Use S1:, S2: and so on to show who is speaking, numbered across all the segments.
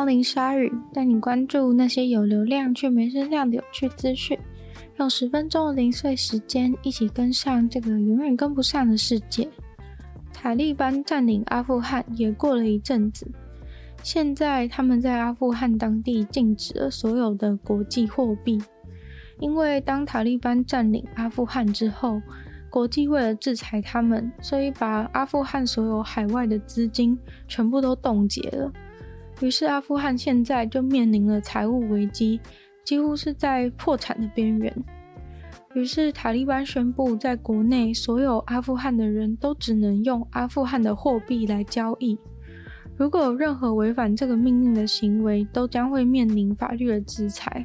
S1: 光临鲨语，带你关注那些有流量却没声量的有趣资讯。用十分钟的零碎时间，一起跟上这个永远跟不上的世界。塔利班占领阿富汗也过了一阵子，现在他们在阿富汗当地禁止了所有的国际货币，因为当塔利班占领阿富汗之后，国际为了制裁他们，所以把阿富汗所有海外的资金全部都冻结了。于是阿富汗现在就面临了财务危机，几乎是在破产的边缘。于是塔利班宣布，在国内所有阿富汗的人都只能用阿富汗的货币来交易。如果有任何违反这个命令的行为，都将会面临法律的制裁。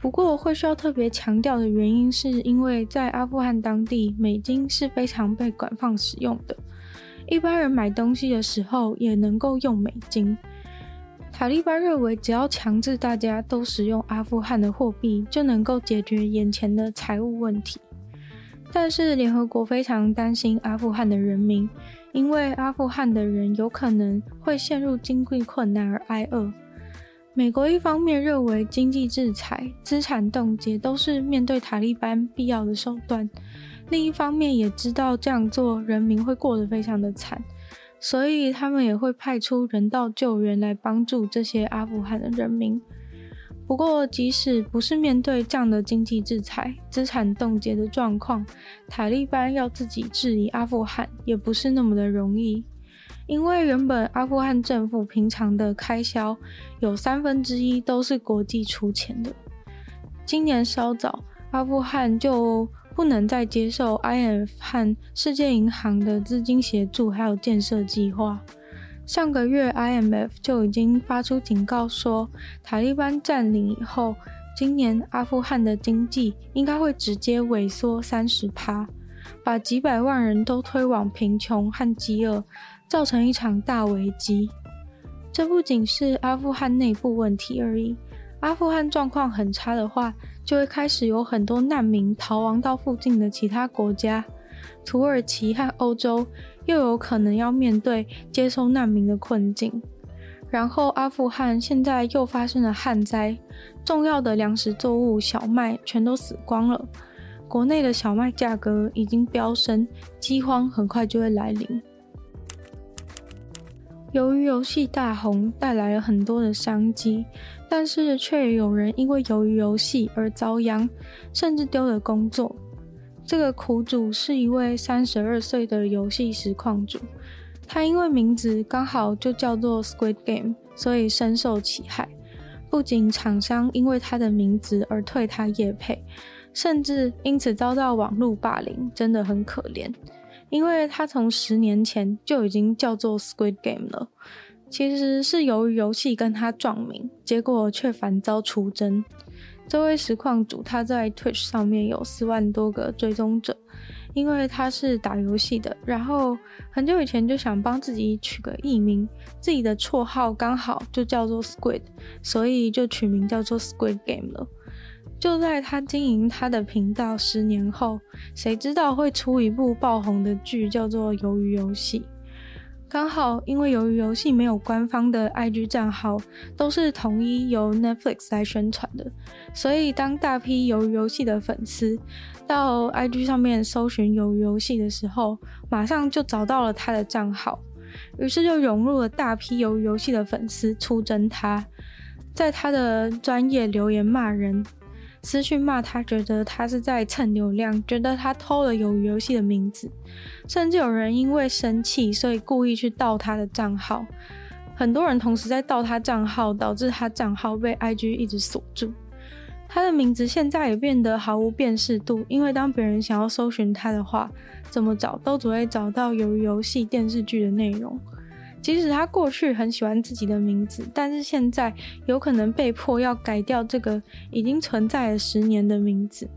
S1: 不过会需要特别强调的原因，是因为在阿富汗当地，美金是非常被广泛使用的，一般人买东西的时候也能够用美金。塔利班认为，只要强制大家都使用阿富汗的货币，就能够解决眼前的财务问题。但是，联合国非常担心阿富汗的人民，因为阿富汗的人有可能会陷入经济困难而挨饿。美国一方面认为经济制裁、资产冻结都是面对塔利班必要的手段，另一方面也知道这样做人民会过得非常的惨。所以他们也会派出人道救援来帮助这些阿富汗的人民。不过，即使不是面对这样的经济制裁、资产冻结的状况，塔利班要自己治理阿富汗也不是那么的容易。因为原本阿富汗政府平常的开销有三分之一都是国际出钱的。今年稍早，阿富汗就不能再接受 IMF 和世界银行的资金协助，还有建设计划。上个月，IMF 就已经发出警告说，塔利班占领以后，今年阿富汗的经济应该会直接萎缩三十趴，把几百万人都推往贫穷和饥饿，造成一场大危机。这不仅是阿富汗内部问题而已，阿富汗状况很差的话，就会开始有很多难民逃亡到附近的其他国家，土耳其和欧洲又有可能要面对接收难民的困境。然后阿富汗现在又发生了旱灾，重要的粮食作物小麦全都死光了，国内的小麦价格已经飙升，饥荒很快就会来临。由于游戏大红，带来了很多的商机。但是却有人因为由于游戏而遭殃，甚至丢了工作。这个苦主是一位三十二岁的游戏实况主，他因为名字刚好就叫做 Squid Game，所以深受其害。不仅厂商因为他的名字而退他业配，甚至因此遭到网络霸凌，真的很可怜。因为他从十年前就已经叫做 Squid Game 了。其实是由于游戏跟他撞名，结果却反遭出征。这位实况主他在 Twitch 上面有四万多个追踪者，因为他是打游戏的，然后很久以前就想帮自己取个艺名，自己的绰号刚好就叫做 Squid，所以就取名叫做 Squid Game 了。就在他经营他的频道十年后，谁知道会出一部爆红的剧，叫做《鱿鱼游戏》。刚好因为鱿鱼游戏没有官方的 IG 账号，都是统一由 Netflix 来宣传的，所以当大批鱿鱼游戏的粉丝到 IG 上面搜寻鱿鱼游戏的时候，马上就找到了他的账号，于是就涌入了大批鱿鱼游戏的粉丝出征他，在他的专业留言骂人。私讯骂他，觉得他是在蹭流量，觉得他偷了有游戏的名字，甚至有人因为生气，所以故意去盗他的账号。很多人同时在盗他账号，导致他账号被 IG 一直锁住。他的名字现在也变得毫无辨识度，因为当别人想要搜寻他的话，怎么找都只会找到有游戏电视剧的内容。即使他过去很喜欢自己的名字，但是现在有可能被迫要改掉这个已经存在了十年的名字，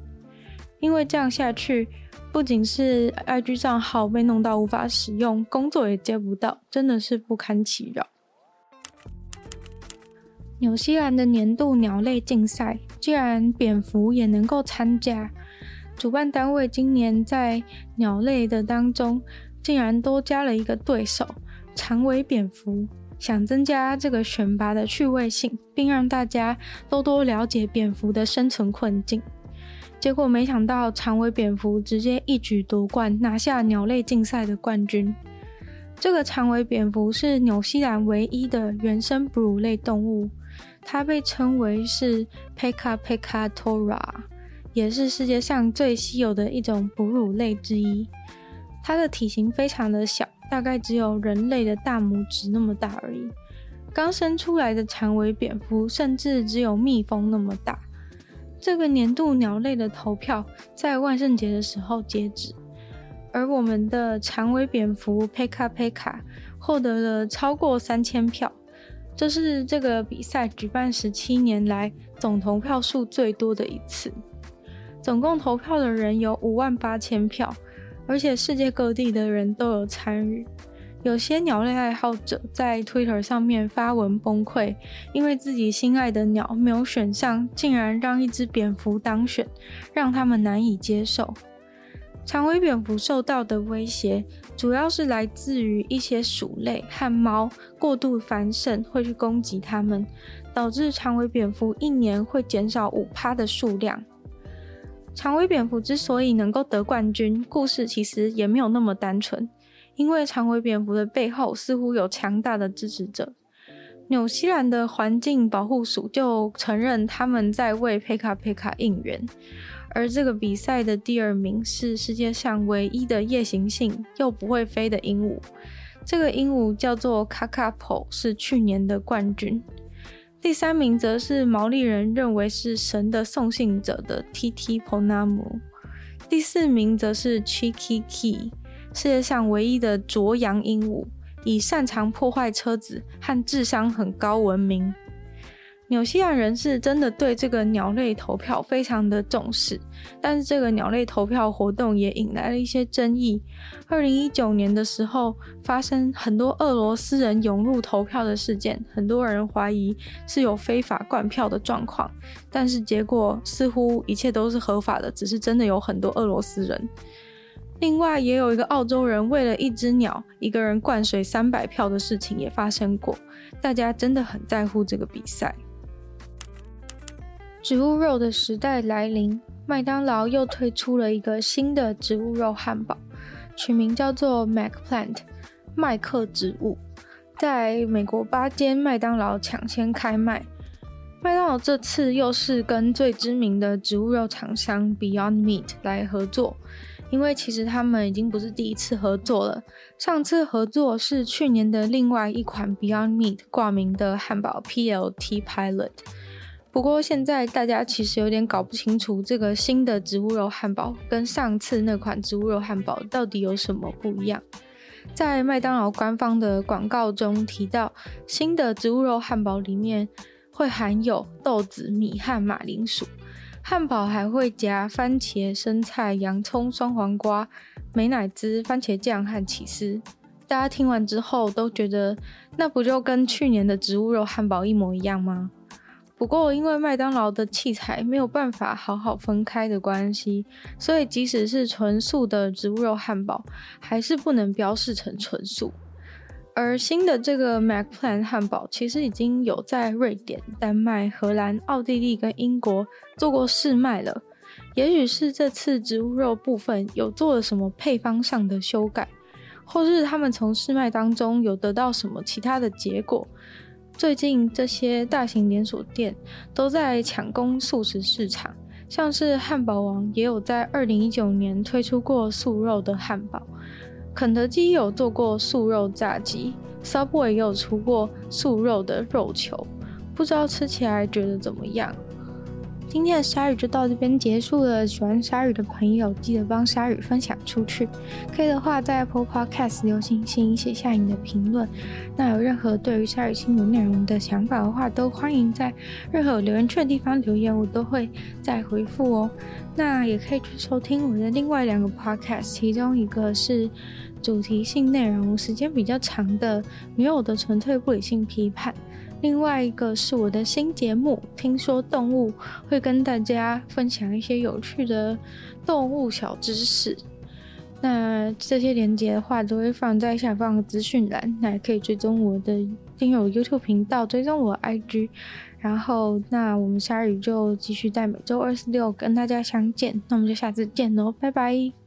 S1: 因为这样下去，不仅是 IG 账号被弄到无法使用，工作也接不到，真的是不堪其扰。纽西兰的年度鸟类竞赛，既然蝙蝠也能够参加，主办单位今年在鸟类的当中竟然多加了一个对手——长尾蝙蝠，想增加这个选拔的趣味性，并让大家多多了解蝙蝠的生存困境。结果没想到，长尾蝙蝠直接一举夺冠，拿下鸟类竞赛的冠军。这个长尾蝙蝠是纽西兰唯一的原生哺乳类动物。它被称为是 Peka Peka Tora，也是世界上最稀有的一种哺乳类之一。它的体型非常的小，大概只有人类的大拇指那么大而已。刚生出来的长尾蝙蝠甚至只有蜜蜂那么大。这个年度鸟类的投票在万圣节的时候截止，而我们的长尾蝙蝠 Peka Peka 获得了超过三千票。这是这个比赛举办十七年来总投票数最多的一次，总共投票的人有五万八千票，而且世界各地的人都有参与。有些鸟类爱好者在 Twitter 上面发文崩溃，因为自己心爱的鸟没有选上，竟然让一只蝙蝠当选，让他们难以接受。长尾蝙蝠受到的威胁，主要是来自于一些鼠类和猫过度繁盛，会去攻击它们，导致长尾蝙蝠一年会减少五趴的数量。长尾蝙蝠之所以能够得冠军，故事其实也没有那么单纯，因为长尾蝙蝠的背后似乎有强大的支持者。纽西兰的环境保护署就承认他们在为佩卡佩卡应援。而这个比赛的第二名是世界上唯一的夜行性又不会飞的鹦鹉，这个鹦鹉叫做卡卡普，是去年的冠军。第三名则是毛利人认为是神的送信者的 TT Ponamu，第四名则是 Chikiki，世界上唯一的啄羊鹦鹉，以擅长破坏车子和智商很高闻名。纽西兰人是真的对这个鸟类投票非常的重视，但是这个鸟类投票活动也引来了一些争议。二零一九年的时候，发生很多俄罗斯人涌入投票的事件，很多人怀疑是有非法灌票的状况，但是结果似乎一切都是合法的，只是真的有很多俄罗斯人。另外，也有一个澳洲人为了一只鸟，一个人灌水三百票的事情也发生过，大家真的很在乎这个比赛。植物肉的时代来临，麦当劳又推出了一个新的植物肉汉堡，取名叫做 MacPlant，麦克植物，在美国八间麦当劳抢先开卖。麦当劳这次又是跟最知名的植物肉厂商 Beyond Meat 来合作，因为其实他们已经不是第一次合作了，上次合作是去年的另外一款 Beyond Meat 挂名的汉堡 PLT Pilot。不过现在大家其实有点搞不清楚，这个新的植物肉汉堡跟上次那款植物肉汉堡到底有什么不一样。在麦当劳官方的广告中提到，新的植物肉汉堡里面会含有豆子、米和马铃薯，汉堡还会夹番茄、生菜、洋葱、酸黄瓜、美乃滋、番茄酱和起司。大家听完之后都觉得，那不就跟去年的植物肉汉堡一模一样吗？不过，因为麦当劳的器材没有办法好好分开的关系，所以即使是纯素的植物肉汉堡，还是不能标示成纯素。而新的这个 MacPlant 汉堡，其实已经有在瑞典、丹麦、荷兰、奥地利跟英国做过试卖了。也许是这次植物肉部分有做了什么配方上的修改，或是他们从试卖当中有得到什么其他的结果。最近这些大型连锁店都在抢攻素食市场，像是汉堡王也有在二零一九年推出过素肉的汉堡，肯德基有做过素肉炸鸡，Subway 也有出过素肉的肉球，不知道吃起来觉得怎么样？今天的鲨鱼就到这边结束了。喜欢鲨鱼的朋友，记得帮鲨鱼分享出去。可以的话，在 Apple Podcast 留星星，写下你的评论。那有任何对于鲨鱼新闻内容的想法的话，都欢迎在任何有留言区的地方留言，我都会再回复哦。那也可以去收听我的另外两个 Podcast，其中一个是主题性内容，时间比较长的《女友的纯粹不理性批判》。另外一个是我的新节目，听说动物会跟大家分享一些有趣的动物小知识。那这些连接的话，都会放在下方的资讯栏。那也可以追踪我的订阅 YouTube 频道，追踪我 IG。然后，那我们鲨鱼就继续在每周二四六跟大家相见。那我们就下次见喽，拜拜。